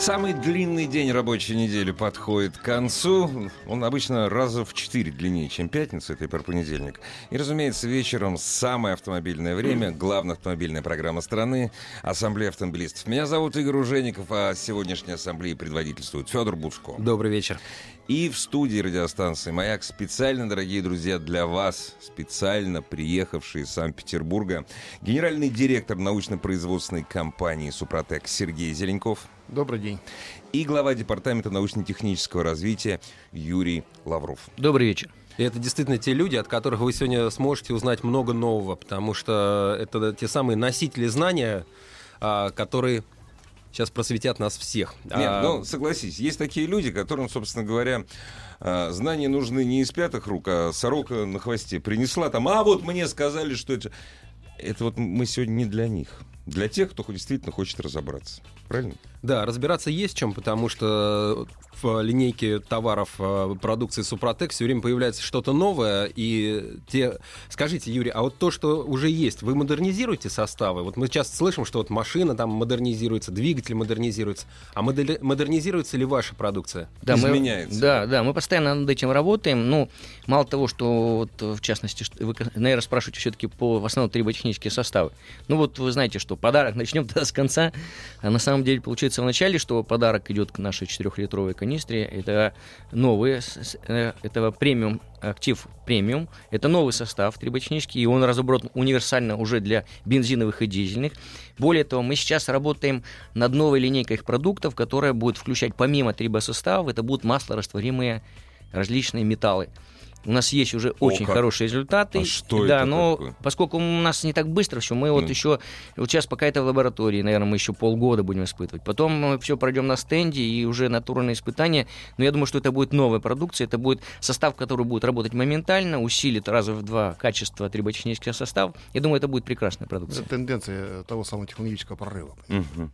Самый длинный день рабочей недели подходит к концу. Он обычно раза в четыре длиннее, чем пятница, это и про понедельник. И, разумеется, вечером самое автомобильное время, главная автомобильная программа страны, Ассамблея автомобилистов. Меня зовут Игорь Ужеников, а сегодняшней ассамблеи предводительствует Федор Бушко. Добрый вечер. И в студии радиостанции «Маяк» специально, дорогие друзья, для вас, специально приехавший из Санкт-Петербурга, генеральный директор научно-производственной компании «Супротек» Сергей Зеленков. Добрый день. И глава Департамента научно-технического развития Юрий Лавров. Добрый вечер. И это действительно те люди, от которых вы сегодня сможете узнать много нового, потому что это те самые носители знания, а, которые сейчас просветят нас всех. Нет, а... ну согласись, есть такие люди, которым, собственно говоря, а, знания нужны не из пятых рук, а сорока на хвосте принесла там, а вот мне сказали, что это... Это вот мы сегодня не для них. Для тех, кто действительно хочет разобраться. Правильно? Да, разбираться есть чем, потому что в линейке товаров э, продукции Супротек все время появляется что-то новое. И те... Скажите, Юрий, а вот то, что уже есть, вы модернизируете составы? Вот мы часто слышим, что вот машина там модернизируется, двигатель модернизируется. А модернизируется ли ваша продукция? Да, Изменяется. Мы, да, да, мы постоянно над этим работаем. Ну, мало того, что вот, в частности, вы, наверное, спрашиваете все-таки по в основном триботехнические составы. Ну вот вы знаете, что подарок начнем тогда с конца. А на самом деле получается говорится вначале, что подарок идет к нашей 4-литровой канистре. Это новый, э, этого премиум, актив премиум. Это новый состав трибочнички, и он разобран универсально уже для бензиновых и дизельных. Более того, мы сейчас работаем над новой линейкой их продуктов, которая будет включать помимо трибосостава, это будут маслорастворимые различные металлы. У нас есть уже О, очень как? хорошие результаты. А что да, это но такое? поскольку у нас не так быстро все, мы вот mm. еще вот сейчас пока это в лаборатории, наверное, мы еще полгода будем испытывать. Потом мы все пройдем на стенде и уже натурные испытания. Но я думаю, что это будет новая продукция, это будет состав, который будет работать моментально, усилит раза в два качество трибочнического состава. Я думаю, это будет прекрасная продукция. Это тенденция того самого технологического прорыва. Mm-hmm.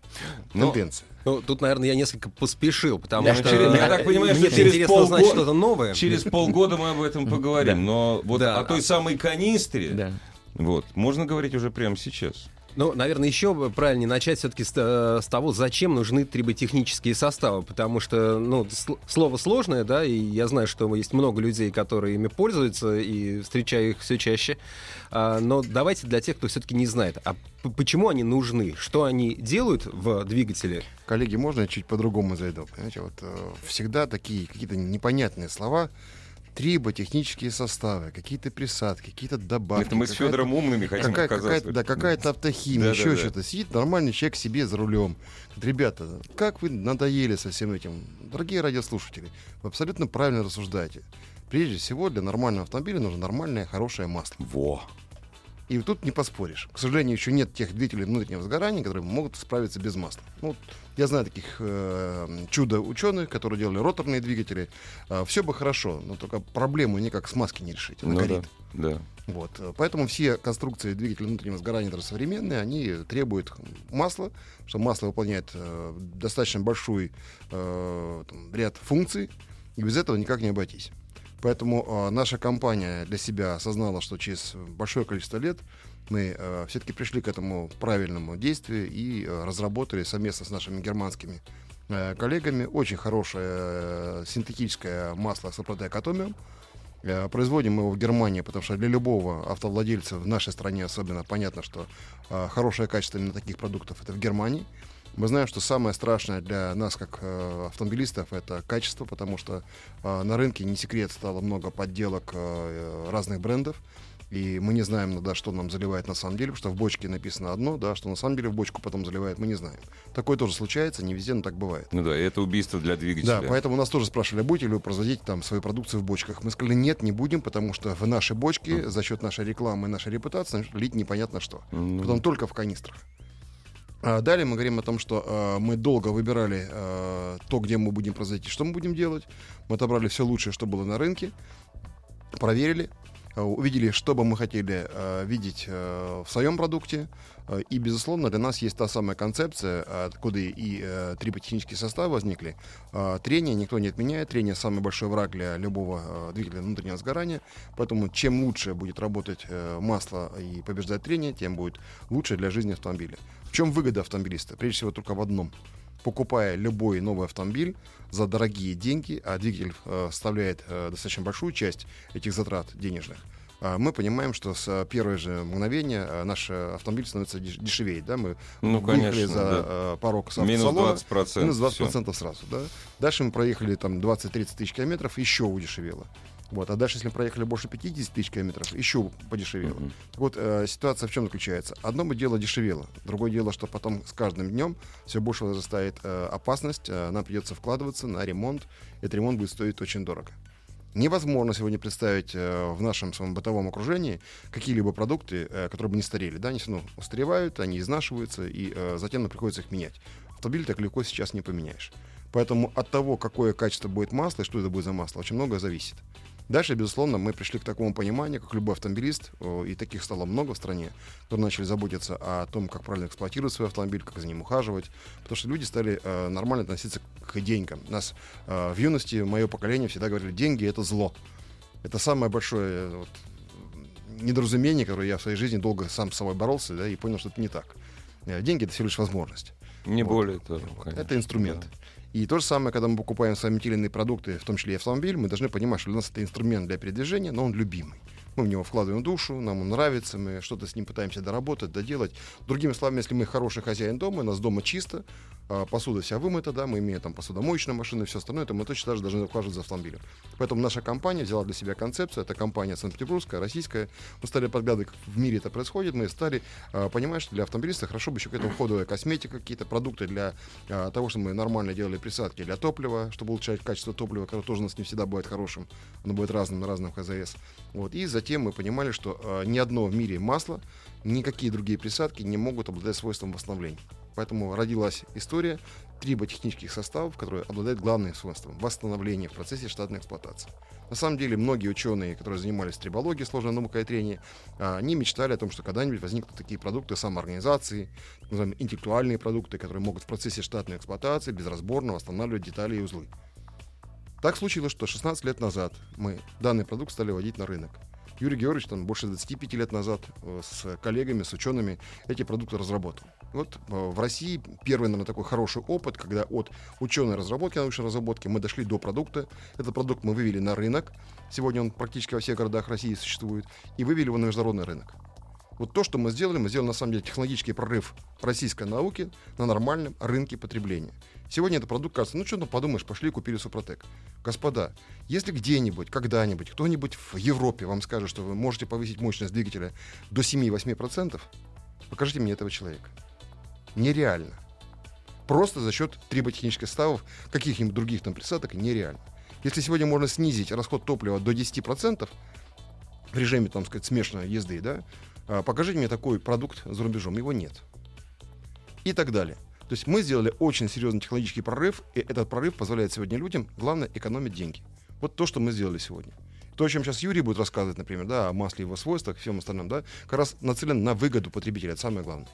Тенденция. Ну, тут, наверное, я несколько поспешил, потому да, что... Через, я так понимаю, что через полгода, что-то новое. Через полгода мы об этом поговорим. Но вот о той самой канистре, вот, можно говорить уже прямо сейчас. Ну, наверное, еще правильнее начать все-таки с, э, с того, зачем нужны триботехнические составы, потому что, ну, слово сложное, да, и я знаю, что есть много людей, которые ими пользуются, и встречаю их все чаще. А, но давайте для тех, кто все-таки не знает, а почему они нужны, что они делают в двигателе? Коллеги, можно я чуть по-другому зайду? Понимаете, вот э, всегда такие какие-то непонятные слова триботехнические составы, какие-то присадки, какие-то добавки. Это мы с Федором умными хотим какая, какая-то, Да, какая-то автохимия, да, еще да, что-то. Да. Сидит нормальный человек себе за рулем. Говорит, Ребята, как вы надоели со всем этим? Дорогие радиослушатели, вы абсолютно правильно рассуждаете. Прежде всего, для нормального автомобиля нужно нормальное, хорошее масло. Во! И тут не поспоришь. К сожалению, еще нет тех двигателей внутреннего сгорания, которые могут справиться без масла. Ну, я знаю таких э, чудо-ученых, которые делали роторные двигатели. Э, все бы хорошо, но только проблему никак с маски не решить. Она ну, горит. Да, да. Вот. Поэтому все конструкции двигателя внутреннего сгорания даже современные, они требуют масла, что масло выполняет э, достаточно большой э, там, ряд функций, и без этого никак не обойтись. Поэтому э, наша компания для себя осознала, что через большое количество лет мы э, все-таки пришли к этому правильному действию и э, разработали совместно с нашими германскими э, коллегами очень хорошее э, синтетическое масло с Атомиум. Э, производим его в Германии, потому что для любого автовладельца в нашей стране особенно понятно, что э, хорошее качество именно таких продуктов это в Германии. Мы знаем, что самое страшное для нас, как э, автомобилистов, это качество, потому что э, на рынке, не секрет, стало много подделок э, разных брендов. И мы не знаем, ну, да, что нам заливает на самом деле, потому что в бочке написано одно, да, что на самом деле в бочку потом заливает, мы не знаем. Такое тоже случается, не везде, но так бывает. Ну да, это убийство для двигателя. Да, поэтому нас тоже спрашивали, будете ли вы производить там свою продукцию в бочках. Мы сказали, нет, не будем, потому что в наши бочки mm. за счет нашей рекламы и нашей репутации лить непонятно что. Mm. Потом только в канистрах. А далее мы говорим о том, что э, мы долго выбирали э, то, где мы будем производить, что мы будем делать. Мы отобрали все лучшее, что было на рынке, проверили, увидели, что бы мы хотели э, видеть э, в своем продукте. Э, и, безусловно, для нас есть та самая концепция, откуда и э, триботехнические составы возникли. Э, трение никто не отменяет. Трение самый большой враг для любого э, двигателя внутреннего сгорания. Поэтому чем лучше будет работать э, масло и побеждать трение, тем будет лучше для жизни автомобиля. В чем выгода автомобилиста? Прежде всего только в одном – покупая любой новый автомобиль за дорогие деньги, а двигатель э, составляет э, достаточно большую часть этих затрат денежных, э, мы понимаем, что с первого же мгновения э, наш автомобиль становится деш- дешевее. Да? Мы Ну, конечно, за да. э, порог с Минус автосалона, 20%. минус 20% всё. процентов сразу. Да? Дальше мы проехали там 20-30 тысяч километров, еще удешевело. Вот. А дальше, если мы проехали больше 50 тысяч километров, еще подешевело. Так вот, э, ситуация в чем заключается? Одно бы дело дешевело, другое дело, что потом с каждым днем все больше возрастает э, опасность, э, нам придется вкладываться на ремонт, этот ремонт будет стоить очень дорого. Невозможно сегодня представить э, в нашем своем бытовом окружении какие-либо продукты, э, которые бы не старели. Да, они все равно устаревают, они изнашиваются, и э, затем нам приходится их менять. Автомобиль так легко сейчас не поменяешь. Поэтому от того, какое качество будет масла и что это будет за масло, очень многое зависит. Дальше, безусловно, мы пришли к такому пониманию, как любой автомобилист, о, и таких стало много в стране, которые начали заботиться о том, как правильно эксплуатировать свой автомобиль, как за ним ухаживать, потому что люди стали э, нормально относиться к деньгам. Нас э, в юности, мое поколение всегда говорили, деньги — это зло. Это самое большое э, вот, недоразумение, которое я в своей жизни долго сам с собой боролся, да, и понял, что это не так. Э, Деньги — это всего лишь возможность. Не Вот. более того, конечно. Это инструмент. Да. И то же самое, когда мы покупаем сами те или иные продукты, в том числе и автомобиль, мы должны понимать, что для нас это инструмент для передвижения, но он любимый. Мы в него вкладываем душу, нам он нравится, мы что-то с ним пытаемся доработать, доделать. Другими словами, если мы хороший хозяин дома, у нас дома чисто, а, посуда вся вымыта, да, мы имеем там посудомоечную машину и все остальное, то мы точно так же должны ухаживать за автомобилем. Поэтому наша компания взяла для себя концепцию, это компания Санкт-Петербургская, российская. Мы стали подглядывать, как в мире это происходит, мы стали а, понимать, что для автомобилиста хорошо бы еще к этому уходовая косметика, какие-то продукты для а, того, чтобы мы нормально делали присадки для топлива, чтобы улучшать качество топлива, которое тоже у нас не всегда бывает хорошим, оно будет разным на разном ХЗС. Вот. И затем мы понимали, что а, ни одно в мире масло, никакие другие присадки не могут обладать свойством восстановления. Поэтому родилась история триботехнических составов, которые обладают главным свойством восстановления в процессе штатной эксплуатации. На самом деле, многие ученые, которые занимались трибологией, сложной наукой и трения, а, они мечтали о том, что когда-нибудь возникнут такие продукты самоорганизации, так называемые интеллектуальные продукты, которые могут в процессе штатной эксплуатации безразборно восстанавливать детали и узлы. Так случилось, что 16 лет назад мы данный продукт стали вводить на рынок. Юрий Георгиевич там больше 25 лет назад э, с коллегами, с учеными эти продукты разработал. Вот э, в России первый, наверное, такой хороший опыт, когда от ученой разработки, научной разработки мы дошли до продукта. Этот продукт мы вывели на рынок. Сегодня он практически во всех городах России существует. И вывели его на международный рынок. Вот то, что мы сделали, мы сделали на самом деле технологический прорыв российской науки на нормальном рынке потребления. Сегодня этот продукт кажется, ну что там подумаешь, пошли купили Супротек. Господа, если где-нибудь, когда-нибудь, кто-нибудь в Европе вам скажет, что вы можете повысить мощность двигателя до 7-8%, покажите мне этого человека. Нереально. Просто за счет триботехнических составов, каких-нибудь других там присадок, нереально. Если сегодня можно снизить расход топлива до 10% в режиме, там сказать, смешанной езды, да, а, покажите мне такой продукт за рубежом. Его нет. И так далее. То есть мы сделали очень серьезный технологический прорыв, и этот прорыв позволяет сегодня людям, главное, экономить деньги. Вот то, что мы сделали сегодня. То, о чем сейчас Юрий будет рассказывать, например, да, о масле, его свойствах, всем остальном, да, как раз нацелен на выгоду потребителя, это самое главное.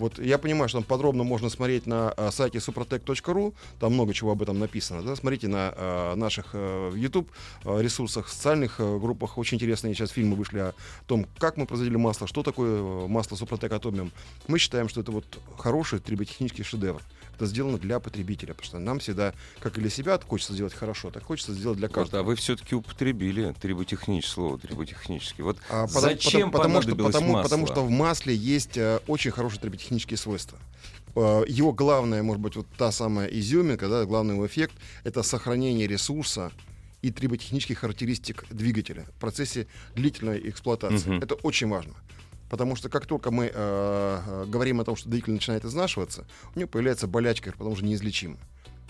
Вот я понимаю, что там подробно можно смотреть на а, сайте suprotec.ru, там много чего об этом написано. Да? Смотрите на а, наших а, YouTube ресурсах, социальных группах. Очень интересные сейчас фильмы вышли о том, как мы производили масло, что такое масло Супротек Атомиум. Мы считаем, что это вот хороший триботехнический шедевр. Это сделано для потребителя, потому что нам всегда, как и для себя хочется сделать хорошо, так хочется сделать для Вот, каждого. а вы все-таки употребили триботехническое слово, триботехнический. Вот А зачем потому, потому, что, потому, масло? потому что в масле есть э, очень хорошие триботехнические свойства. Э, его главное, может быть, вот та самая изюминка, да, главный его эффект, это сохранение ресурса и триботехнических характеристик двигателя в процессе длительной эксплуатации. Мгм. Это очень важно. Потому что как только мы э, э, говорим о том, что двигатель начинает изнашиваться, у него появляется болячка, потому что неизлечима.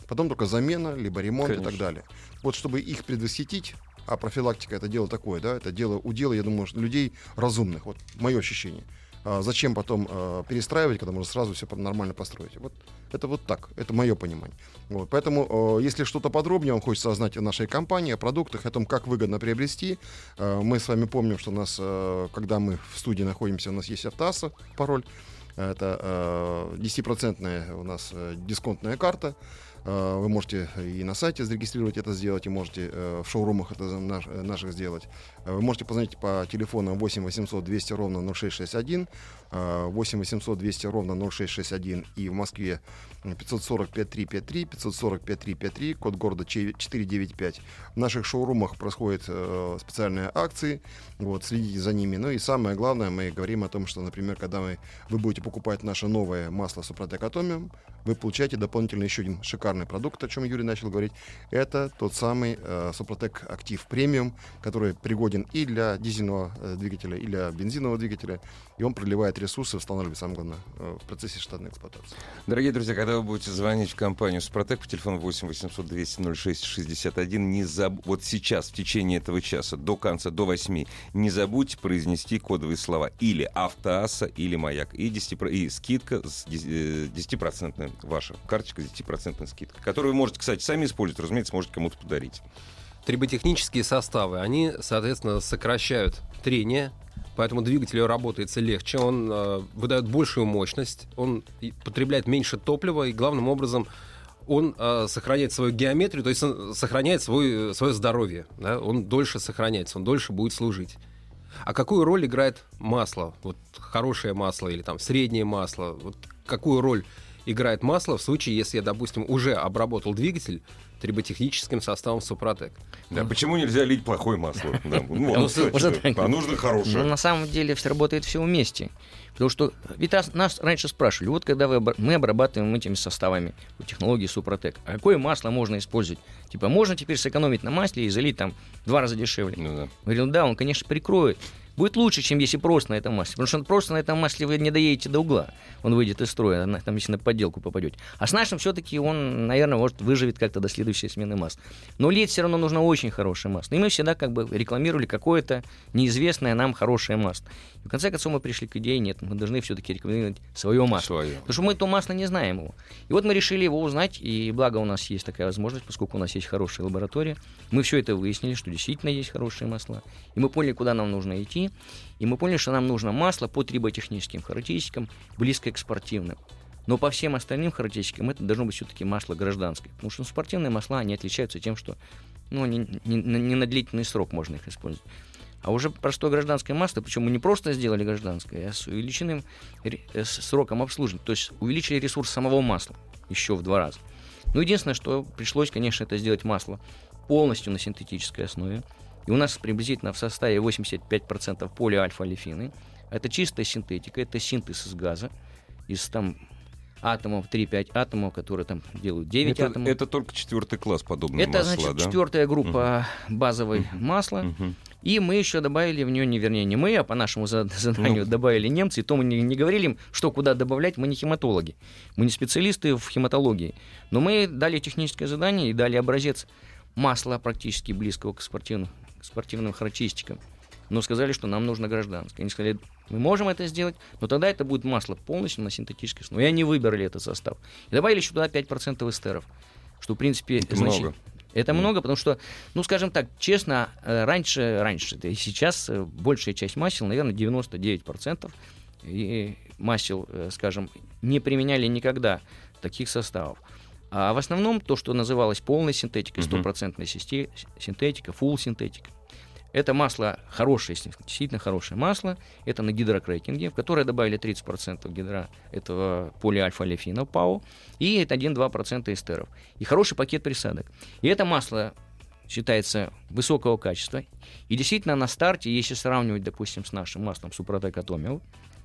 Потом только замена, либо ремонт и так Конечно. далее. Вот чтобы их предвосхитить, а профилактика это дело такое, да, это дело удела, я думаю, людей разумных, вот мое ощущение. А зачем потом э, перестраивать, когда можно сразу все нормально построить? Вот это вот так, это мое понимание. Вот, поэтому, э, если что-то подробнее вам хочется знать о нашей компании, о продуктах, о том, как выгодно приобрести, э, мы с вами помним, что у нас, э, когда мы в студии находимся, у нас есть автоасса, пароль. Это э, 10% у нас э, дисконтная карта. Э, Вы можете и на сайте зарегистрировать это сделать, и можете э, в шоурумах это наш- наших сделать. Э, Вы можете позвонить по телефону 8 800 200 ровно 0661, э, 8 800 200 ровно 0661 и в Москве 540 5353, 540 5353, код города Че- 495. В наших шоурумах происходят э, специальные акции, вот, следите за ними. Ну и самое главное, мы говорим о том, что, например, когда вы, вы будете покупать наше новое масло Супротек Атомиум, вы получаете дополнительно еще один шикарный продукт, о чем Юрий начал говорить. Это тот самый э, Супротек Актив Премиум, который пригоден и для дизельного э, двигателя, и для бензинового двигателя. И он проливает ресурсы, восстанавливает, самое главное, э, в процессе штатной эксплуатации. Дорогие друзья, когда вы будете звонить в компанию «Супротек» по телефону 8 800 200 06 61, не заб... вот сейчас, в течение этого часа, до конца, до 8, не забудьте произнести кодовые слова или «Автоасса», или «Маяк». И, 10... про- и скидка с 10%, 10% ваша карточка с 10% скидкой, которую вы можете, кстати, сами использовать, разумеется, можете кому-то подарить. Триботехнические составы, они, соответственно, сокращают трение, поэтому двигателю работается легче, он э, выдает большую мощность, он потребляет меньше топлива и, главным образом, он э, сохраняет свою геометрию, то есть он сохраняет свой, свое здоровье, да? он дольше сохраняется, он дольше будет служить. А какую роль играет масло? Вот хорошее масло или там среднее масло? Вот какую роль играет масло в случае, если я, допустим, уже обработал двигатель триботехническим составом Супротек? Да, почему нельзя лить плохое масло? Ну, Ну, так. А нужно Ну, хорошее. на самом деле все работает все вместе. Потому что ведь нас, раньше спрашивали, вот когда вы, мы обрабатываем этими составами по технологии Супротек, а какое масло можно использовать? Типа, можно теперь сэкономить на масле и залить там в два раза дешевле. Ну да. Говорил, да, он, конечно, прикроет. Будет лучше, чем если просто на этом масле. Потому что просто на этом масле вы не доедете до угла. Он выйдет из строя, там, если на подделку попадете. А с нашим все-таки он, наверное, может выживет как-то до следующей смены масла. Но лить все равно нужно очень хорошее масло. И мы всегда как бы рекламировали какое-то неизвестное нам хорошее масло. И в конце концов мы пришли к идее, нет, мы должны все-таки рекламировать свое масло. Своё. Потому что мы то масло не знаем его. И вот мы решили его узнать, и благо у нас есть такая возможность, поскольку у нас есть хорошая лаборатория. Мы все это выяснили, что действительно есть хорошие масла. И мы поняли, куда нам нужно идти. И мы поняли, что нам нужно масло по триботехническим характеристикам, близкое к спортивным. Но по всем остальным характеристикам это должно быть все-таки масло гражданское. Потому что спортивные масла, они отличаются тем, что ну, не, не- не на длительный срок можно их использовать. А уже простое гражданское масло, причем мы не просто сделали гражданское, а с увеличенным э, сроком обслуживания. То есть увеличили ресурс самого масла еще в два раза. Ну, единственное, что пришлось, конечно, это сделать масло полностью на синтетической основе. И у нас приблизительно в составе 85% полиальфа-олефины. Это чистая синтетика, это синтез из газа, из там атомов, 3-5 атомов, которые там делают 9 Это, атомов. это только четвертый класс подобные Это, масла, значит, да? четвертая группа базовой масла. Мгм. И мы еще добавили в нее, не вернее, не мы, а по нашему за- заданию Ну. добавили немцы. И то мы не, не говорили им, что куда добавлять, мы не хематологи. Мы не специалисты в хематологии. Но мы дали техническое задание и дали образец масла практически близкого к спортивным, к спортивным характеристикам. Но сказали, что нам нужно гражданское. Они сказали, мы можем это сделать, но тогда это будет масло полностью на синтетической основе. И они выбрали этот состав. И добавили еще туда 5% эстеров. Что, в принципе, Это значит- много. это много, потому что, ну, скажем так, честно, э, раньше, раньше, да и сейчас э, большая часть масел, наверное, 99% и масел, э, скажем, не применяли никогда таких составов. А в основном то, что называлось полной синтетикой, Мгм. стопроцентная систе- синтетика, фулл синтетика. Это масло хорошее, действительно хорошее масло. Это на гидрокрекинге, в которое добавили 30% гидро этого полиальфа-олефина ПАО и это 1-2% эстеров. И хороший пакет присадок. И это масло считается высокого качества. И действительно на старте, если сравнивать, допустим, с нашим маслом Супротек Атомио,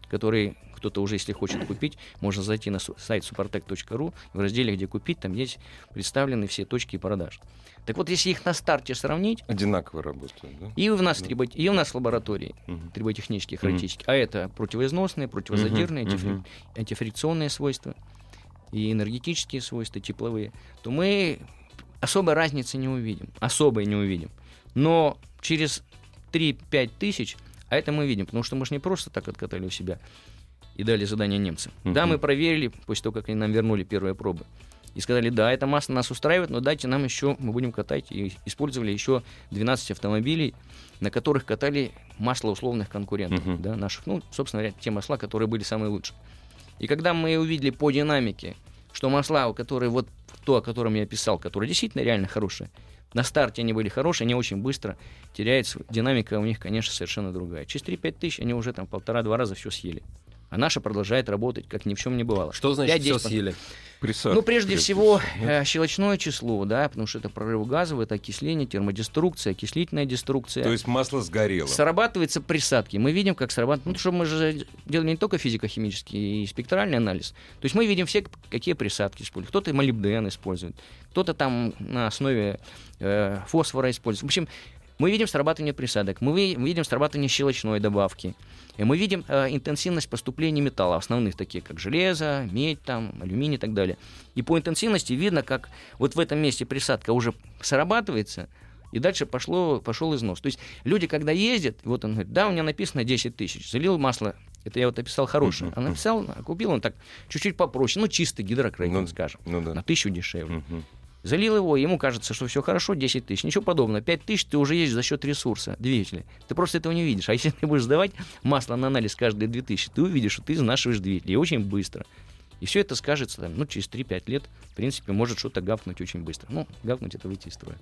который кто-то уже, если хочет купить, можно зайти на сайт suprotec.ru, в разделе «Где купить» там есть представлены все точки продаж. Так вот, если их на старте сравнить, Одинаково работают, да? и у нас, трибо- и у нас лаборатории Мгм. триботехнические характеристики, а это противоизносные, противозадирные, Мгм, антифри- антифрикционные свойства и энергетические свойства, тепловые, то мы особой разницы не увидим, особой не увидим. Но через 3-5 тысяч, а это мы видим, потому что мы же не просто так откатали у себя и дали задание немцам. Мгм. Да, мы проверили, после того, как они нам вернули первые пробы. И сказали, да, это масло нас устраивает, но дайте нам еще, мы будем катать. И использовали еще 12 автомобилей, на которых катали масло условных конкурентов, Мгм. да, наших, ну, собственно говоря, те масла, которые были самые лучшие. И когда мы увидели по динамике, что масла, которые вот то, о котором я писал, которые действительно реально хорошие, на старте они были хорошие, они очень быстро теряются. Динамика у них, конечно, совершенно другая. Через 3-5 тысяч они уже там полтора-два раза все съели. А наша продолжает работать, как ни в чем не бывало. Что значит все 5-10%. съели? Присадки Ну, прежде всего, э, щелочное число, да, потому что это прорыв газов, это окисление, термодеструкция, окислительная деструкция. То есть масло сгорело. Срабатываются присадки. Мы видим, как срабатывают. Ну, потому что мы же делали не только физико-химический и спектральный анализ. То есть мы видим все, какие присадки используют. Кто-то молибден использует, кто-то там на основе э, фосфора использует. В общем, мы видим срабатывание присадок, мы, ви- мы видим срабатывание щелочной добавки. И мы видим э, интенсивность поступления металла, основных, такие как железо, медь, там, алюминий и так далее. И по интенсивности видно, как вот в этом месте присадка уже срабатывается, и дальше пошло, пошел износ. То есть люди, когда ездят, вот он говорит, да, у меня написано 10 тысяч, залил масло, это я вот описал хорошее, а написал, купил он так чуть-чуть попроще, ну чистый гидрокрекинг, Ну, скажем, ну да. на тысячу дешевле. Мгм. Залил его, ему кажется, что все хорошо, 10 тысяч. Ничего подобного. 5 тысяч ты уже едешь за счет ресурса двигателя. Ты просто этого не видишь. А если ты будешь сдавать масло на анализ каждые 2 тысячи, ты увидишь, что ты изнашиваешь двигатель. И очень быстро. И все это скажется, там, ну, через 3-5 лет, в принципе, может что-то гавкнуть очень быстро. Ну, гавкнуть это выйти из строя.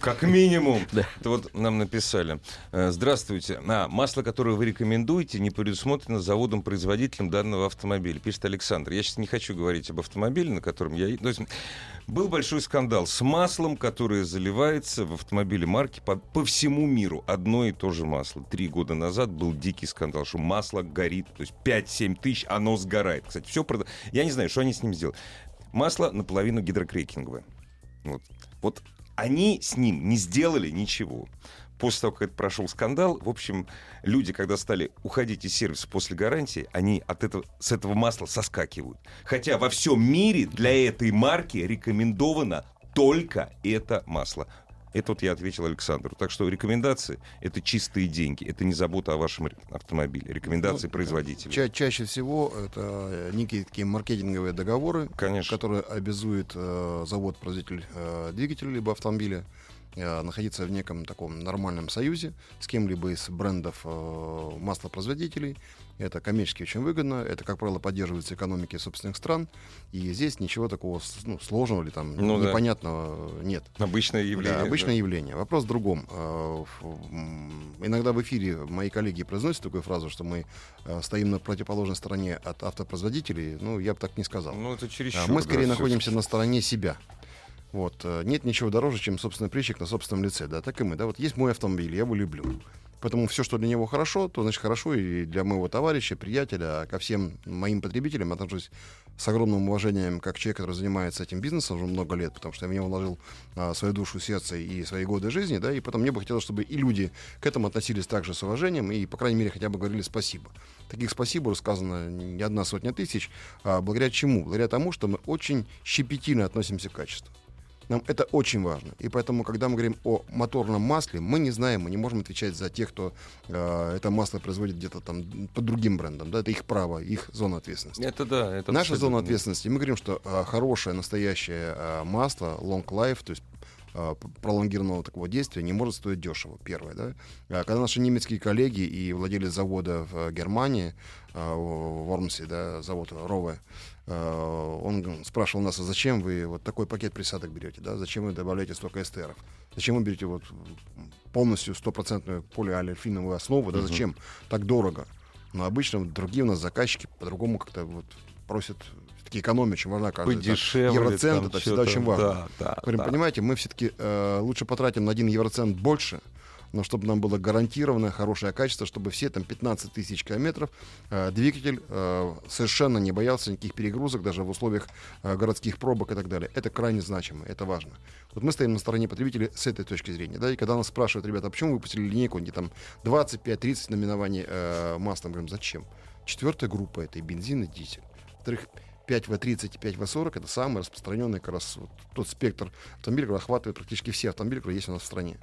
Как минимум. Да. Это вот нам написали. Э, Здравствуйте. А, масло, которое вы рекомендуете, не предусмотрено заводом-производителем данного автомобиля. Пишет Александр. Я сейчас не хочу говорить об автомобиле, на котором я... То есть был большой скандал с маслом, которое заливается в автомобиле марки по, по всему миру. Одно и то же масло. Три года назад был дикий скандал, что масло горит. То есть 5-7 тысяч, оно сгорает. Кстати, все прода... Я не знаю, что они с ним сделали. Масло наполовину гидрокрекинговое. Вот. вот они с ним не сделали ничего. После того, как это прошел скандал, в общем, люди, когда стали уходить из сервиса после гарантии, они от этого, с этого масла соскакивают. Хотя во всем мире для этой марки рекомендовано только это масло. Это вот я ответил Александру. Так что рекомендации — это чистые деньги. Это не забота о вашем автомобиле. Рекомендации Ну, производителя. Ча- чаще всего это э, некие такие маркетинговые договоры, Конечно. которые обязуют э, завод-производитель э, двигателя либо автомобиля э, находиться в неком таком нормальном союзе с кем-либо из брендов э, маслопроизводителей. Это коммерчески очень выгодно. Это, как правило, поддерживается экономикой собственных стран. И здесь ничего такого ну, сложного или там Ну да. непонятного нет. Обычное явление. Да, обычное да. явление. Вопрос в другом. Э, Иногда в эфире мои коллеги произносят такую фразу, что мы э, стоим на противоположной стороне от автопроизводителей. Ну, я бы так не сказал. Ну, это А чересчур. Мы да, скорее всё-таки. находимся на стороне себя. Вот. э, Нет ничего дороже, чем собственный прыщик на собственном лице. Да, так и мы. Да, вот есть мой автомобиль, я его люблю. Поэтому все, что для него хорошо, то значит хорошо и для моего товарища, приятеля. А ко всем моим потребителям отношусь с огромным уважением, как человек, который занимается этим бизнесом уже много лет, потому что я в него вложил а, свою душу, сердце и свои годы жизни, да, и потом мне бы хотелось, чтобы и люди к этому относились также с уважением и, по крайней мере, хотя бы говорили спасибо. Таких спасибо рассказано не одна сотня тысяч. А благодаря чему? Благодаря тому, что мы очень щепетильно относимся к качеству. Нам это очень важно. И поэтому, когда мы говорим о моторном масле, мы не знаем, мы не можем отвечать за тех, кто э, это масло производит где-то там под другим брендом. Да? Это их право, их зона ответственности. Это да. Это Наша абсолютно- зона ответственности, мы говорим, что э, хорошее, настоящее э, масло, long life, то есть э, пролонгированного такого действия не может стоить дешево, первое, да. А Когда наши немецкие коллеги и владелец завода в э, Германии, э, в Вормсе, да, завод Рове, он г- спрашивал нас, а зачем вы вот такой пакет присадок берете, да, зачем вы добавляете столько эстеров, зачем вы берете вот полностью стопроцентную полиалифиновую основу, да, зачем так дорого? Но обычно вот другие у нас заказчики по-другому как-то вот просят все-таки экономия очень важна. Подешевле. Евроцент там это всегда очень важно. Да, да, Говорим, да. понимаете, мы все-таки э, лучше потратим на один евроцент больше, но чтобы нам было гарантированное хорошее качество, чтобы все там 15 тысяч километров э, двигатель э, совершенно не боялся никаких перегрузок, даже в условиях э, городских пробок и так далее. Это крайне значимо, это важно. Вот мы стоим на стороне потребителей с этой точки зрения. Да, и когда нас спрашивают, ребята, а почему вы выпустили линейку, где там 25-30 наименований э, масла, мы говорим, зачем? Четвертая группа это и бензин, и дизель. Во-вторых, 5В30 и 5В40 это самый распространенный как раз вот тот спектр автомобилей, который охватывает практически все автомобили, которые есть у нас в стране.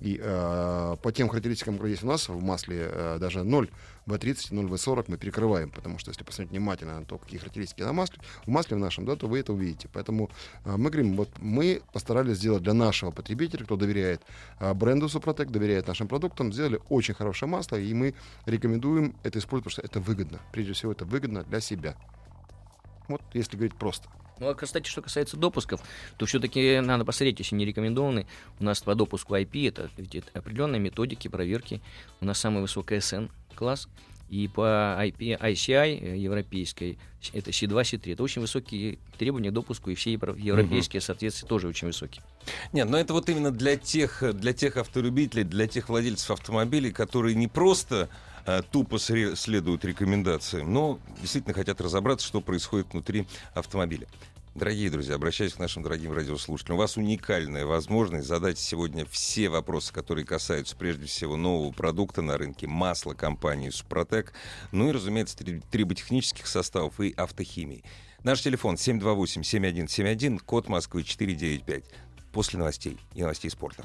И э, по тем характеристикам, которые есть у нас в масле, э, даже 0 V30, 0 V40 мы перекрываем, потому что если посмотреть внимательно на то, какие характеристики на масле, в масле в нашем, да, то вы это увидите. Поэтому э, мы говорим, вот мы постарались сделать для нашего потребителя, кто доверяет э, бренду Супротек, доверяет нашим продуктам, сделали очень хорошее масло, и мы рекомендуем это использовать, потому что это выгодно. Прежде всего, это выгодно для себя. Вот, если говорить просто. Ну, а, кстати, что касается допусков, то все-таки надо посмотреть, если не рекомендованы. У нас по допуску IP это, это определенные методики проверки. У нас самый высокий SN класс. И по IP, ICI э, европейской это C2, C3. Это очень высокие требования к допуску, и все европейские, соответственно, тоже очень высокие. Нет, но это вот именно для тех, для тех автолюбителей, для тех владельцев автомобилей, которые не просто э, тупо следуют рекомендациям, но действительно хотят разобраться, что происходит внутри автомобиля. Дорогие друзья, обращаюсь к нашим дорогим радиослушателям. У вас уникальная возможность задать сегодня все вопросы, которые касаются прежде всего нового продукта на рынке, масла компании «Супротек», ну и, разумеется, триботехнических составов и автохимии. Наш телефон 728-7171, код Москвы 495. После новостей и новостей спорта.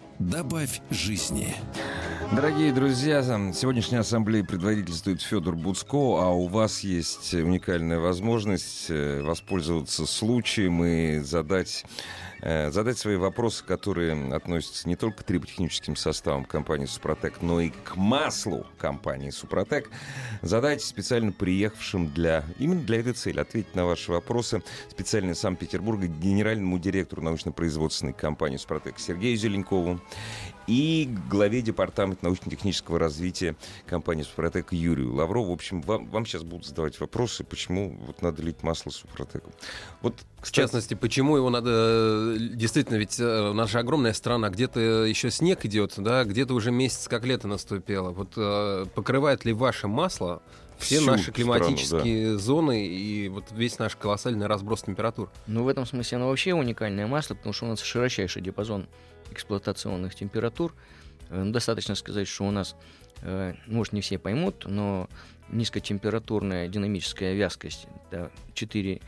Добавь жизни. Дорогие друзья, сегодняшняя ассамблея предводительствует Федор Буцко, а у вас есть уникальная возможность э, воспользоваться случаем и задать задать свои вопросы, которые относятся не только к триботехническим составам компании «Супротек», но и к маслу компании «Супротек», задать специально приехавшим для, именно для этой цели, ответить на ваши вопросы. Специально из Санкт-Петербурга генеральному директору научно-производственной компании «Супротек» Сергею Зеленкову и главе департамента научно-технического развития компании «Супротек» Юрию Лаврову. В общем, вам, вам сейчас будут задавать вопросы, почему вот надо лить масло «Супротеку». Вот, кстати... В частности, почему его надо... Э, действительно, ведь э, у нас же огромная страна, где-то еще снег идет, да, где-то уже месяц как лето наступило. Вот э, покрывает ли ваше масло все Всю наши климатические страну, да. зоны и вот весь наш колоссальный разброс температур. Ну, в этом смысле оно вообще уникальное масло, потому что у нас широчайший диапазон эксплуатационных температур. Э, ну, достаточно сказать, что у нас, э, может, не все поймут, но низкотемпературная динамическая вязкость да, 4-5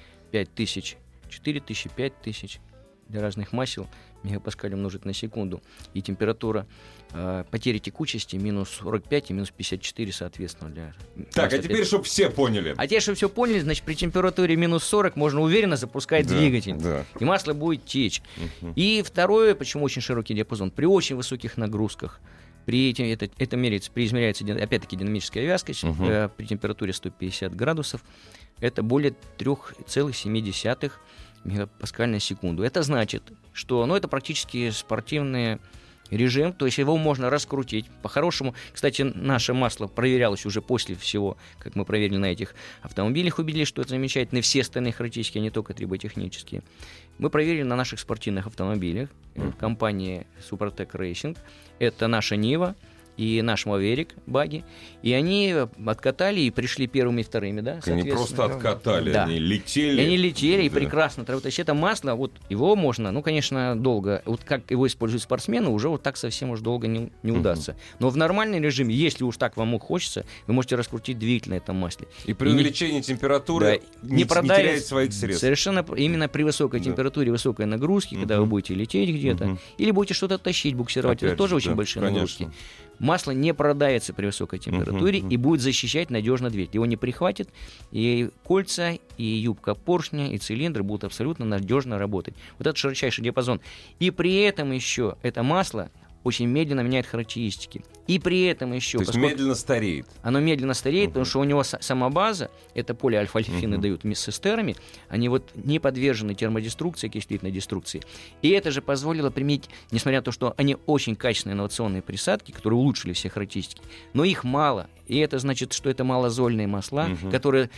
тысяч, 4 тысячи, 5 тысяч для разных масел мегапаскаль умножить на секунду. И температура э, потери текучести минус 45 и минус 54, соответственно. Для так, а теперь, чтобы все поняли. А теперь, чтобы все поняли, значит, при температуре минус 40 можно уверенно запускать да, двигатель. Да. И масло будет течь. Угу. И второе, почему очень широкий диапазон, при очень высоких нагрузках, при этим, это, это меряется, при измеряется, опять-таки, динамическая вязкость угу. э, при температуре 150 градусов. Это более 3,7 мегапаскаль на секунду. Это значит, что ну, это практически спортивный режим, то есть его можно раскрутить. По-хорошему, кстати, наше масло проверялось уже после всего, как мы проверили на этих автомобилях, убедились, что это замечательно, все остальные характеристики, а не только триботехнические. Мы проверили на наших спортивных автомобилях компании Supertech Racing. Это наша Нива, и наш Маверик, баги, и они откатали и пришли первыми и вторыми, да, Они просто откатали, да. они летели. И они летели, да. и прекрасно. То есть это масло, вот его можно, ну, конечно, долго, вот как его используют спортсмены, уже вот так совсем уж долго не, не удастся. Но в нормальном режиме, если уж так вам хочется, вы можете раскрутить двигатель на этом масле. И при и увеличении не, температуры да, не, не, продает, не теряет своих средств. Совершенно именно при высокой да. температуре, высокой нагрузке, угу. когда вы будете лететь где-то, угу. или будете что-то тащить, буксировать, Опять это тоже да, очень большие конечно. нагрузки масло не продается при высокой температуре uh-huh, uh-huh. и будет защищать надежно двигатель. Его не прихватит, и кольца, и юбка поршня, и цилиндры будут абсолютно надежно работать. Вот это широчайший диапазон. И при этом еще это масло очень медленно меняет характеристики. И при этом еще... То есть медленно стареет. Оно медленно стареет, uh-huh. потому что у него сама база, это поле альфа-альфины uh-huh. дают вместе с эстерами, они вот не подвержены термодеструкции, окислительной деструкции. И это же позволило применить, несмотря на то, что они очень качественные инновационные присадки, которые улучшили все характеристики, но их мало. И это значит, что это малозольные масла, uh-huh. которые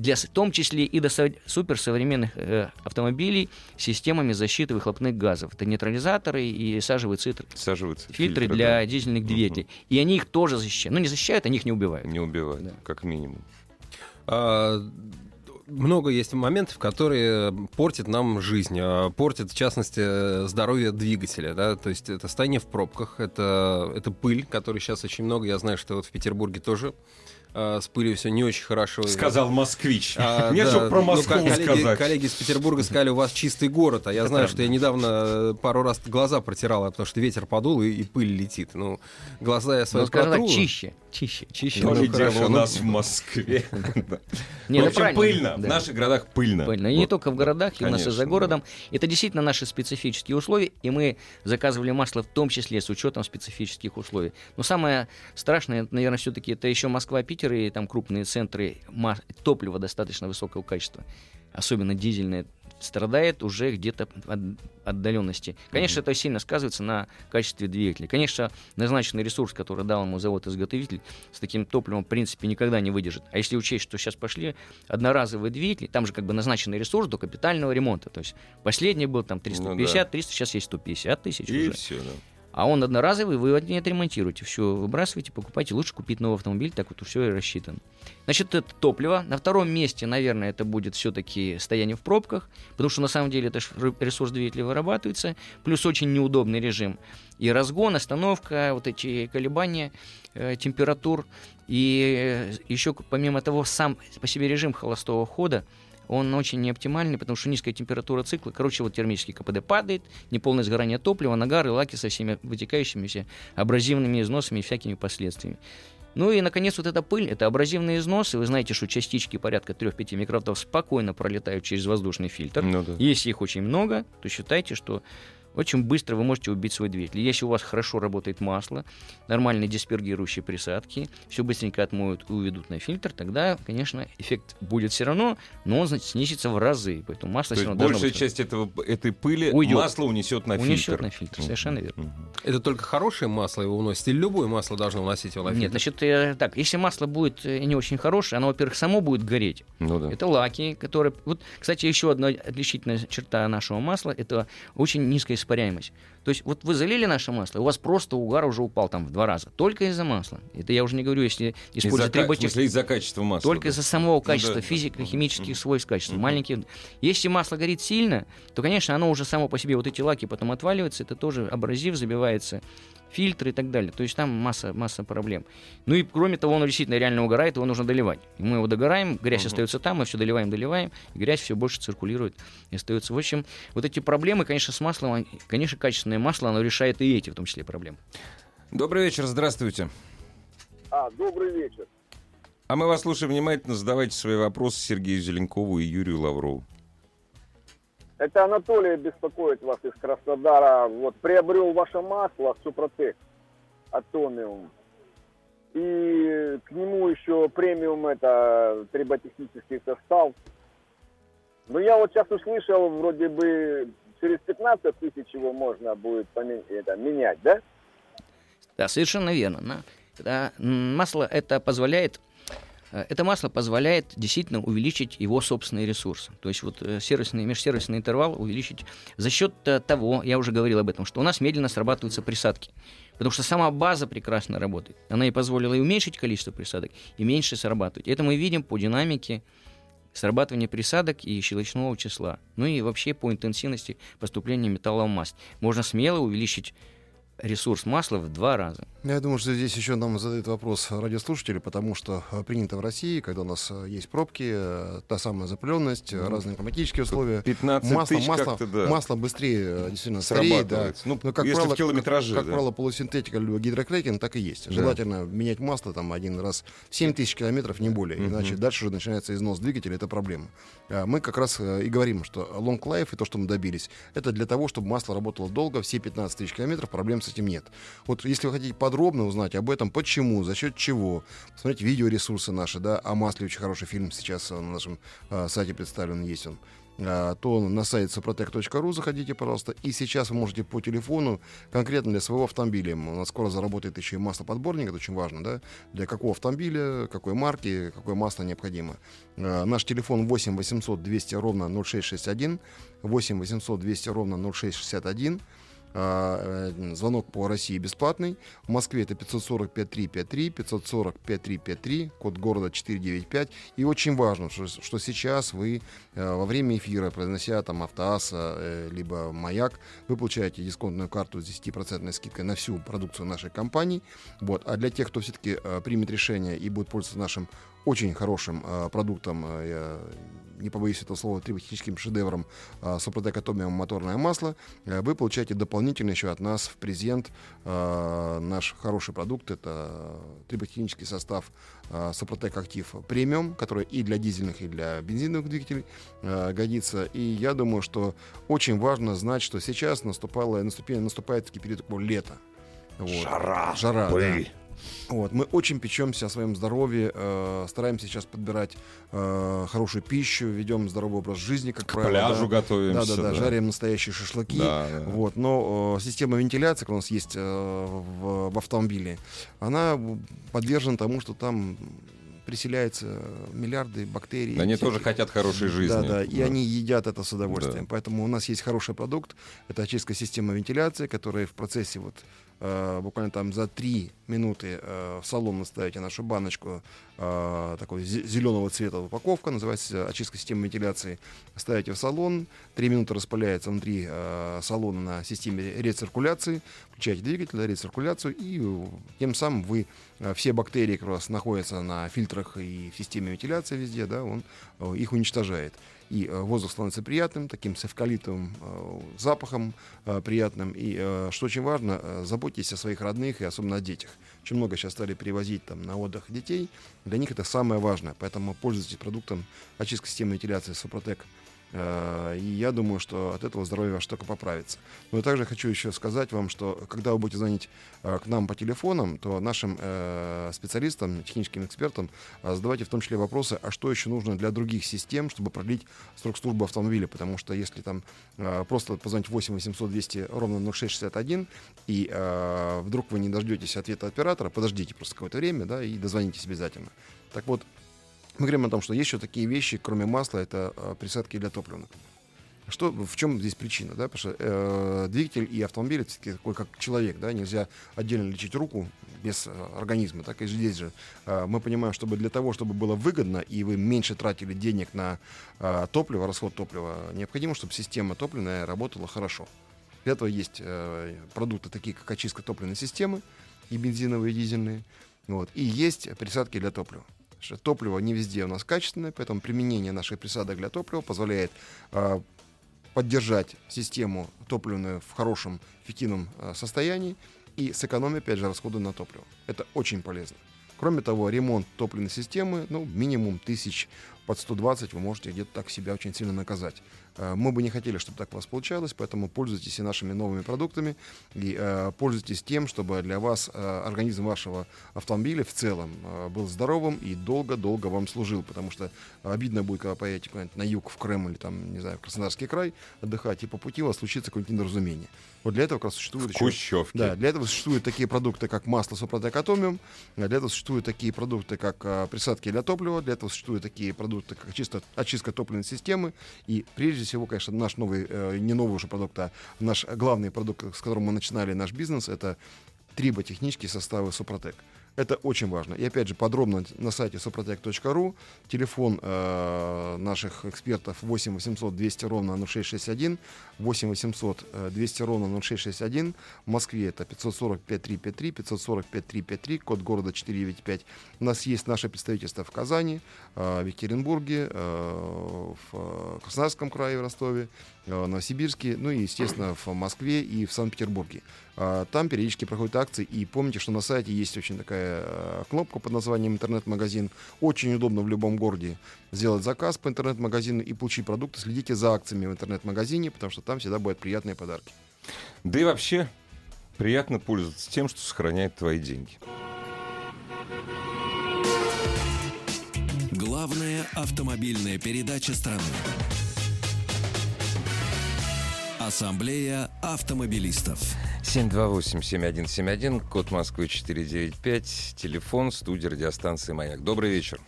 для, в том числе и до со- суперсовременных э, автомобилей с системами защиты выхлопных газов. Это нейтрализаторы и сажевые цитр, Саживаются фильтры фильтры, для да. дизельных двигателей. И они их тоже защищают. Ну, не защищают, они их не убивают. Не убивают, Да. как минимум. А, много есть моментов, которые портят нам жизнь, а, портят, в частности, э, здоровье двигателя. Да? То есть это стояние в пробках, это, это пыль, которой сейчас очень много. Я знаю, что вот в Петербурге тоже с пылью все не очень хорошо. Сказал москвич. А, Нет, да, чтобы про ну, Москву ко- коллеги, сказать. коллеги из Петербурга сказали, у вас чистый город, а я знаю, что я недавно э, пару раз глаза протирал, потому что ветер подул и, и пыль летит. Ну, глаза я свои Ну, скажем так, протру. чище. Чище. Чище, То ну, ли у нас в Москве. В общем, пыльно. В наших городах пыльно. Пыльно. И не только в городах, и у нас и за городом. Это действительно наши специфические условия, и мы заказывали масло в том числе с учетом специфических условий. Но самое страшное, наверное, все-таки это еще Москва, Питер и там крупные центры топлива достаточно высокого качества, особенно дизельное, страдает уже где-то от отдаленности. Конечно, это сильно сказывается на качестве двигателя. Конечно, назначенный ресурс, который дал ему завод-изготовитель, с таким топливом, в принципе, никогда не выдержит. А если учесть, что сейчас пошли одноразовые двигатели, там же как бы назначенный ресурс до капитального ремонта. То есть последний был там 350, 300, сейчас есть 150 тысяч И уже. все, да. А он одноразовый, вы его не отремонтируете. Все, выбрасываете, покупайте. Лучше купить новый автомобиль, так вот все и рассчитано. Значит, это топливо. На втором месте, наверное, это будет все-таки стояние в пробках, потому что на самом деле это ресурс двигателя вырабатывается, плюс очень неудобный режим. И разгон, остановка, вот эти колебания э, температур. И еще помимо того, сам по себе режим холостого хода, он очень неоптимальный, потому что низкая температура цикла, короче, вот термический КПД падает, неполное сгорание топлива, нагары, лаки со всеми вытекающимися абразивными износами и всякими последствиями. Ну и, наконец, вот эта пыль, это абразивные износы. Вы знаете, что частички порядка 3-5 микротов спокойно пролетают через воздушный фильтр. Ну да. Если их очень много, то считайте, что очень быстро вы можете убить свой двигатель. Если у вас хорошо работает масло, нормальные диспергирующие присадки, все быстренько отмоют и уведут на фильтр, тогда, конечно, эффект будет все равно, но он значит, снизится в разы. Поэтому масло То все равно должно большая быть часть этого, этой пыли Уйдет. масло унесет на унесет фильтр. на фильтр. Совершенно верно. Это только хорошее масло его уносит, или любое масло должно уносить его на Нет, фильтр? значит, э, так, если масло будет э, не очень хорошее, оно, во-первых, само будет гореть. Ну да. Это лаки, которые... Вот, кстати, еще одна отличительная черта нашего масла – это очень низкая испаряемость. То есть вот вы залили наше масло, у вас просто угар уже упал там в два раза. Только из-за масла. Это я уже не говорю, если использовать в триботех- смысле, из-за качества масла. Только да. из-за самого Ну качества да, физико-химических Мгм. свойств качества. Мгм. Маленькие. Если масло горит сильно, то, конечно, оно уже само по себе, вот эти лаки потом отваливаются, это тоже абразив, забивается фильтры и так далее. То есть там масса, масса проблем. Ну и кроме того, он действительно реально угорает, его нужно доливать. И мы его догораем, грязь Мгм. остается там, мы все доливаем, доливаем, и грязь все больше циркулирует и остается. В общем, вот эти проблемы, конечно, с маслом, конечно, качественное масло, оно решает и эти, в том числе, проблемы. Добрый вечер, здравствуйте. А, добрый вечер. А мы вас слушаем внимательно. Задавайте свои вопросы Сергею Зеленкову и Юрию Лаврову. Это Анатолий беспокоит вас из Краснодара. Вот приобрел ваше масло Супротек Атомиум. И к нему еще премиум это триботехнический состав. Но я вот сейчас услышал, вроде бы через 15 тысяч его можно будет помен- это, менять, да? Да, совершенно верно. Да, масло это позволяет это масло позволяет действительно увеличить его собственный ресурс. То есть вот э, сервисный, межсервисный интервал увеличить за счет э, того, я уже говорил об этом, что у нас медленно срабатываются присадки. Потому что сама база прекрасно работает. Она и позволила и уменьшить количество присадок, и меньше срабатывать. Это мы видим по динамике срабатывания присадок и щелочного числа. Ну и вообще по интенсивности поступления металла в масть. Можно смело увеличить ресурс масла в два раза. Я думаю, что здесь еще нам задают вопрос радиослушатели, потому что э, принято в России, когда у нас э, есть пробки, э, та самая запыленность, э, разные климатические условия. 15 Масло, тысяч масло, как-то, да. масло быстрее действительно стареет, да. Ну, Но, как если правило, в километраже, как, как да. правило, полусинтетика либо гидрокрекинг так и есть. Желательно менять масло там один раз в 7 тысяч километров, не более. Мгм. Иначе дальше уже начинается износ двигателя, это проблема. А Мы как раз и говорим, что long life и то, что мы добились, это для того, чтобы масло работало долго, все 15 тысяч километров, проблем с этим нет. Вот если вы хотите подробно узнать об этом, почему, за счет чего, посмотрите видеоресурсы наши, да, о масле очень хороший фильм сейчас э, на нашем э, сайте представлен, есть он. а, то на сайт suprotec.ru заходите, пожалуйста. И сейчас вы можете по телефону конкретно для своего автомобиля. У нас скоро заработает еще и маслоподборник, это очень важно, да, для какого автомобиля, какой марки, какое масло необходимо. А, наш телефон 8 800 200 ровно 0661, 8 800 200 ровно 0661. А, э, звонок по России бесплатный. В Москве это 540 5353, 540 5353, код города 495. И очень важно, что, что сейчас вы э, во время эфира, произнося там Автоаса, э, либо Маяк, вы получаете дисконтную карту с 10% скидкой на всю продукцию нашей компании. Вот. А для тех, кто все-таки примет решение и будет пользоваться нашим очень хорошим продуктом, не побоюсь этого слова, триботехническим шедевром э, Супротек Атомиум моторное масло, э, вы получаете дополнительно еще от нас в презент э, наш хороший продукт. Это триботехнический состав э, Супротек Актив премиум, который и для дизельных, и для бензиновых двигателей э, годится. И я думаю, что очень важно знать, что сейчас наступало, наступает, наступает таки период такого лета. Вот. Жара, Жара, пыль. Да. Вот. Мы очень печемся о своем здоровье, э, стараемся сейчас подбирать э, хорошую пищу, ведем здоровый образ жизни, как К правило. пляжу да. готовимся. Да, да, да, жарим настоящие шашлыки. Да, да. Вот. Но э, система вентиляции, которая у нас есть э, в, в автомобиле, она подвержена тому, что там приселяются миллиарды бактерий. Они всяких. тоже хотят хорошей жизни. Да, да, и да. они едят это с удовольствием. Да. Поэтому у нас есть хороший продукт. Это очистка системы вентиляции, которая в процессе вот буквально там за три минуты э, в салон наставите нашу баночку э, такой зеленого цвета упаковка, называется очистка системы вентиляции. Ставите в салон, три минуты распыляется внутри э, салона на системе рециркуляции, включаете двигатель, рециркуляцию, и тем самым вы э, все бактерии, которые у вас находятся на фильтрах и в системе вентиляции везде, да, он э, их уничтожает и э, воздух становится приятным, таким с эвкалиптовым э, запахом э, приятным. И, что очень важно, заботьтесь о своих родных и особенно о детях. Очень много сейчас стали перевозить там, на отдых детей. Для них это самое важное. Поэтому пользуйтесь продуктом очистки системы вентиляции Супротек Э, и я думаю, что от этого здоровье ваше только поправится. Но также хочу еще сказать вам, что когда вы будете звонить э, к нам по телефонам, то нашим э, специалистам, техническим экспертам задавайте в том числе вопросы, а что еще нужно для других систем, чтобы продлить срок службы автомобиля. Потому что если там просто позвонить 8 800 200 ровно 0661, и вдруг вы не дождетесь ответа оператора, подождите просто какое-то время, да, и дозвонитесь обязательно. Так вот, мы говорим о том, что есть еще такие вещи, кроме масла, это э, присадки для топлива. Что, в чем здесь причина? Да? Потому что э, двигатель и автомобиль это такой как человек, да, нельзя отдельно лечить руку без э, организма. Так и здесь же э, мы понимаем, чтобы для того, чтобы было выгодно и вы меньше тратили денег на э, топливо, расход топлива, необходимо, чтобы система топливная работала хорошо. Для этого есть э, продукты такие, как очистка топливной системы, и бензиновые, и дизельные. Вот, и есть присадки для топлива что топливо не везде у нас качественное, поэтому применение наших присадок для топлива позволяет э, поддержать систему топливную в хорошем эффективном э, состоянии и сэкономить, опять же, расходы на топливо. Это очень полезно. Кроме того, ремонт топливной системы, ну, минимум тысяч под 120 вы можете где-то так себя очень сильно наказать. Э, мы бы не хотели, чтобы так у вас получалось, поэтому пользуйтесь и нашими новыми продуктами и э, пользуйтесь тем, чтобы для вас э, организм вашего автомобиля в целом э, был здоровым и долго-долго вам служил, потому что обидно будет, когда поедете на юг, в Крым или там, не знаю, в Краснодарский край отдыхать, и по пути у вас случится какое-нибудь недоразумение. Вот для этого как раз существуют в еще... Да, для этого существуют такие продукты, как масло Супротек Атомиум, для этого существуют такие продукты, как э, присадки для топлива, для этого существуют такие продукты, как чисто, очистка топливной системы, и прежде всего, конечно, наш новый, э, не новый уже продукт, а наш главный продукт, с которым мы начинали наш бизнес, это триботехнические составы Супротек. Это очень важно. И опять же, подробно на сайте suprotec.ru. Телефон э, наших экспертов 8 800 200 ровно 0661. 8 800 200 ровно 0661. В Москве это 540 5353, 540 5353, код города 495. У нас есть наше представительство в Казани, э, в Екатеринбурге, э, в Краснодарском крае, в Ростове, э, Новосибирске, ну и, естественно, в Москве и в Санкт-Петербурге. Э, там периодически проходят акции. И помните, что на сайте есть очень такая э, кнопка под названием интернет-магазин. Очень удобно в любом городе сделать заказ по интернет-магазину и получить продукты. Следите за акциями в интернет-магазине, потому что там всегда будут приятные подарки. Да и вообще приятно пользоваться тем, что сохраняет твои деньги. Главная автомобильная передача страны. Ассамблея автомобилистов. 728-7171, код Москвы 495, телефон, студия радиостанции «Маяк». Добрый вечер.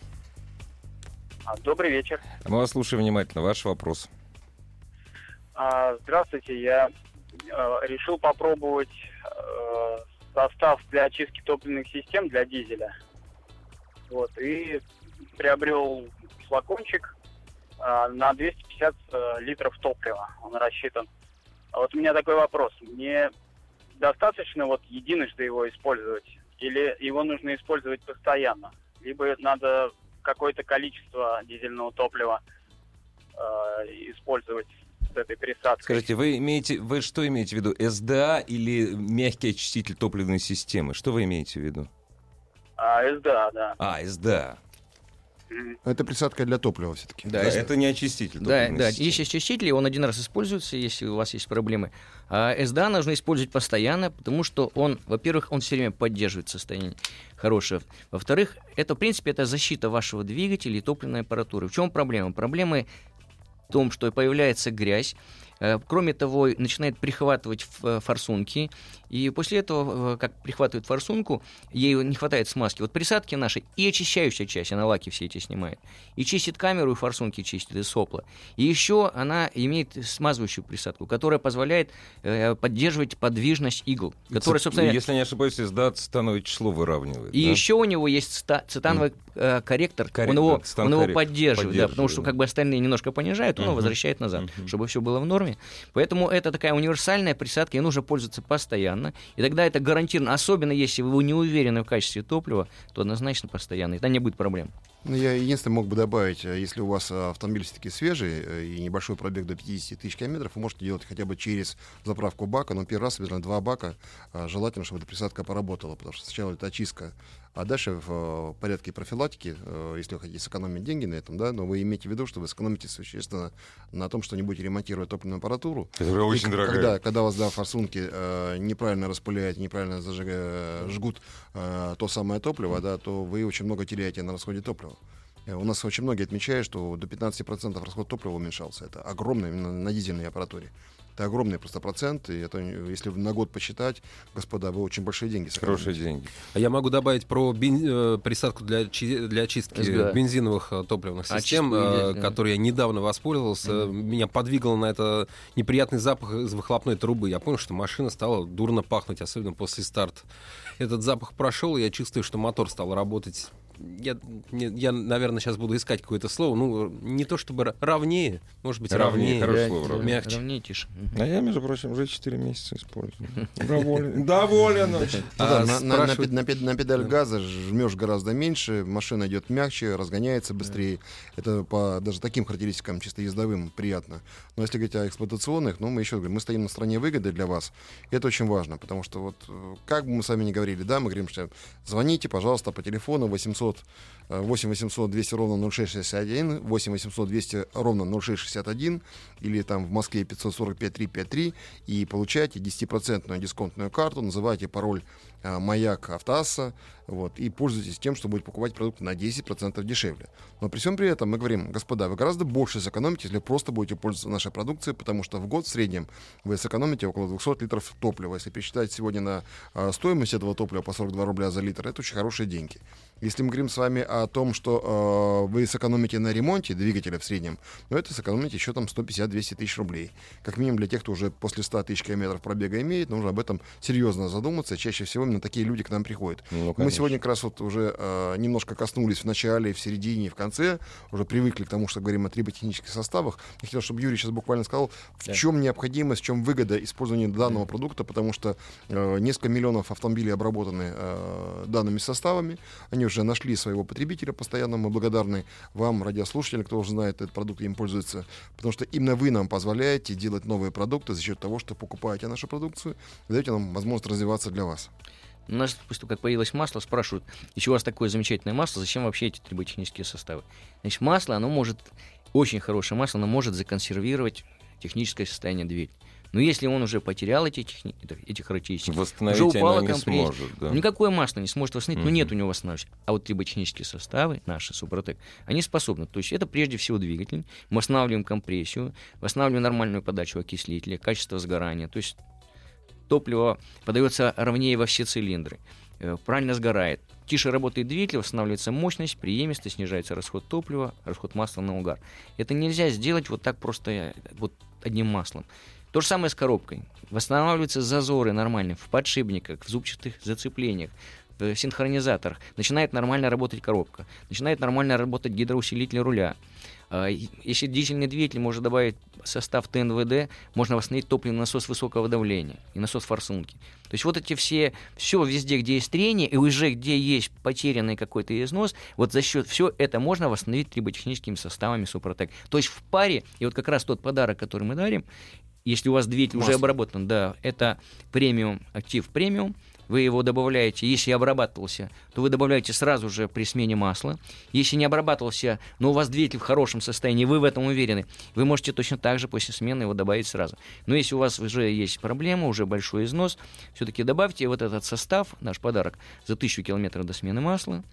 А, Добрый вечер. Мы вас слушаем внимательно. Ваш вопрос. А, Здравствуйте, я э, решил попробовать состав для очистки топливных систем для дизеля. Вот, и приобрел флакончик а, на 250 э, литров топлива. Он рассчитан. А вот у меня такой вопрос. Мне достаточно вот единожды его использовать? Или его нужно использовать постоянно? Либо надо какое-то количество дизельного топлива э, использовать с этой присадкой? Скажите, вы имеете, вы что имеете в виду, СДА или мягкий очиститель топливной системы? Что вы имеете в виду? А, СДА, да. А, СДА. Мгм. Это присадка для топлива все-таки. Да, это не очиститель Да, да, системы. есть очистители, он один раз используется, если у вас есть проблемы. А СДА нужно использовать постоянно, потому что он, во-первых, он все время поддерживает состояние хорошее. Во-вторых, это, в принципе, это защита вашего двигателя и топливной аппаратуры. В чем проблема? Проблема в том, что появляется грязь, Э, Кроме того, начинает прихватывать э, форсунки, и после этого, как прихватывает форсунку, ей не хватает смазки. Вот присадки наши и очищающая часть, она лаки все эти снимает, и чистит камеру, и форсунки чистит, и сопла. И еще она имеет смазывающую присадку, которая позволяет э, поддерживать подвижность игл, которая, собственно, Если не ошибаюсь, СДА цитановое число выравнивает. и да? еще у него есть ста- цитановый э, корректор, Коррек- он его, он его корректор поддерживает, да, потому поддерживает, что как бы остальные немножко понижают, он его Мгм. возвращает назад, Мгм. чтобы все было в норме. Поэтому это такая универсальная присадка, и нужно пользоваться постоянно. И тогда это гарантированно, особенно если вы не уверены в качестве топлива, то однозначно постоянно, и тогда не будет проблем. Ну, я единственное мог бы добавить, э, если у вас э, автомобиль все-таки свежий э, и небольшой пробег до 50 тысяч километров, вы можете делать хотя бы через заправку бака, но первый раз обязательно два бака, желательно, чтобы эта присадка поработала, потому что сначала это очистка, а дальше в порядке профилактики, если вы хотите сэкономить деньги на этом, да, но вы имейте в виду, что вы сэкономите существенно на том, что не будете ремонтировать топливную аппаратуру, Которая и очень к- дорогая. Когда, когда у вас, да, форсунки э, неправильно распыляют, неправильно зажига- жгут э, то самое топливо, да, то вы очень много теряете на расходе топлива. Э, У нас очень многие отмечают, что до 15% расход топлива уменьшался. Это огромно именно на дизельной аппаратуре. Это огромный просто процент, и это, э, если на год посчитать, господа, вы очень большие деньги сэкономите. Хорошие деньги. А я могу добавить про бен- э, присадку для, чи- для очистки СГА. бензиновых топливных Очистку систем, э, бензина. которой я недавно воспользовался. Меня подвигал на это неприятный запах из выхлопной трубы. Я понял, что машина стала дурно пахнуть, особенно после старта. Этот запах прошел, и я чувствую, что мотор стал работать. Я, не- я, наверное, сейчас буду искать какое-то слово. Ну, не то чтобы ра- равнее, может быть, Равнее, равнее. хорошо. слово, равнее. мягче. Равнее, тише. А я, между прочим, уже 4 месяца использую. Доволен. Доволен очень. На, педаль газа жмешь гораздо меньше, машина идет мягче, разгоняется быстрее. Это по даже таким характеристикам чисто ездовым приятно. Но если говорить о эксплуатационных, ну мы еще говорим, мы стоим на стороне выгоды для вас. И это очень важно, потому что вот э, как бы мы с вами ни говорили, да, мы говорим, что звоните, пожалуйста, по телефону 800 э, 8 800 200 ровно 0661, 8 800 200 ровно 0661 или там в Москве 545 353 и получаете 10% дисконтную карту, называйте пароль э, маяк автоасса, вот, и пользуйтесь тем, что будете покупать продукт на 10% дешевле. Но при всем при этом мы говорим, господа, вы гораздо больше сэкономите, если просто будете пользоваться нашей продукцией, потому что в год в среднем вы сэкономите около 200 литров топлива. Если пересчитать сегодня на э, стоимость этого топлива по 42 рубля за литр, это очень хорошие деньги. Если мы говорим с вами о том, что э, вы сэкономите на ремонте двигателя в среднем, ну это сэкономите еще там 150-200 тысяч рублей. Как минимум для тех, кто уже после 100 тысяч километров пробега имеет, нужно об этом серьезно задуматься. Чаще всего именно такие люди к нам приходят. Ну, Мы. Сегодня как раз вот уже э, немножко коснулись в начале, в середине в конце, уже привыкли к тому, что говорим о триботехнических составах. Я хотел, чтобы Юрий сейчас буквально сказал, в Да. чем необходимость, в чем выгода использования данного продукта, потому что э, несколько миллионов автомобилей обработаны э, данными составами, они уже нашли своего потребителя постоянно, мы благодарны вам, радиослушатели, кто уже знает этот продукт и им пользуется, потому что именно вы нам позволяете делать новые продукты за счет того, что покупаете нашу продукцию, даете нам возможность развиваться для вас. У нас, после того, как появилось масло, спрашивают, еще у вас такое замечательное масло, зачем вообще эти триботехнические составы? Значит, масло, оно может, очень хорошее масло, оно может законсервировать техническое состояние двигателя. Но если он уже потерял эти, техни... эти характеристики, Восстановить уже упала оно не компрессия, сможет. Да. никакое масло не сможет восстановить, но Мгм. нет у него восстанавливающего. А вот триботехнические составы, наши Супротек, они способны. То есть это прежде всего двигатель. Мы восстанавливаем компрессию, восстанавливаем нормальную подачу окислителя, качество сгорания. То есть топливо подается ровнее во все цилиндры, э, правильно сгорает. Тише работает двигатель, восстанавливается мощность, преемистость, снижается расход топлива, расход масла на угар. Это нельзя сделать вот так просто э, вот одним маслом. То же самое с коробкой. Восстанавливаются зазоры нормально в подшипниках, в зубчатых зацеплениях, в синхронизаторах. Начинает нормально работать коробка. Начинает нормально работать гидроусилитель руля. А, Если дизельный двигатель можно добавить состав ТНВД, можно восстановить топливный насос высокого давления и насос форсунки. То есть вот эти все, все везде, где есть трение, и уже где есть потерянный какой-то износ, вот за счет все это можно восстановить триботехническими составами Супротек. То есть в паре, и вот как раз тот подарок, который мы дарим, если у вас двигатель уже Масло. обработан, да, это премиум, актив премиум, вы его добавляете, если обрабатывался, то вы добавляете сразу же при смене масла. Если не обрабатывался, но у вас двигатель в хорошем состоянии, вы в этом уверены, вы можете точно так же после смены его добавить сразу. Но если у вас уже есть проблема, уже большой износ, все-таки добавьте вот этот состав, наш подарок, за 1000 километров до смены масла.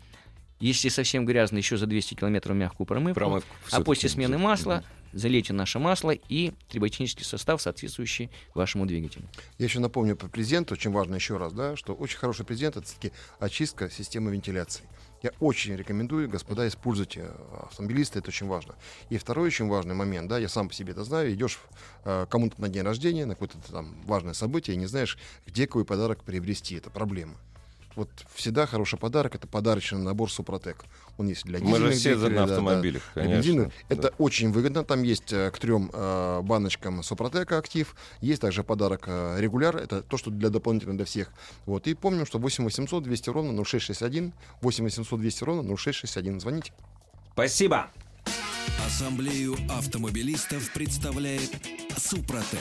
Если совсем грязно, еще за 200 километров мягкую промывку. Промывку а после смены масла залейте наше масло и триботехнический состав, соответствующий вашему двигателю. Я еще напомню про презент, очень важно еще раз, да, что очень хороший презент это все-таки очистка системы вентиляции. Я очень рекомендую, господа, используйте э, автомобилисты, это очень важно. И второй очень важный момент, да, я сам по себе это знаю, идешь э, кому-то на день рождения, на какое-то там важное событие, и не знаешь, где какой подарок приобрести, это проблема. Вот всегда хороший подарок это подарочный набор Супротек. Он есть для Мы же дизельных все за- двигателей, на да, да. автомобилях, Для конечно. бензина. Это Да. очень выгодно. Там есть э, к трем э, баночкам Супротека актив. Есть также подарок э, регуляр. Это то, что для дополнительно для всех. Вот. И помним, что 8 800 200 ровно 0661. 8 800 200 ровно 0661. Звоните. Спасибо. Ассамблею автомобилистов представляет Супротек.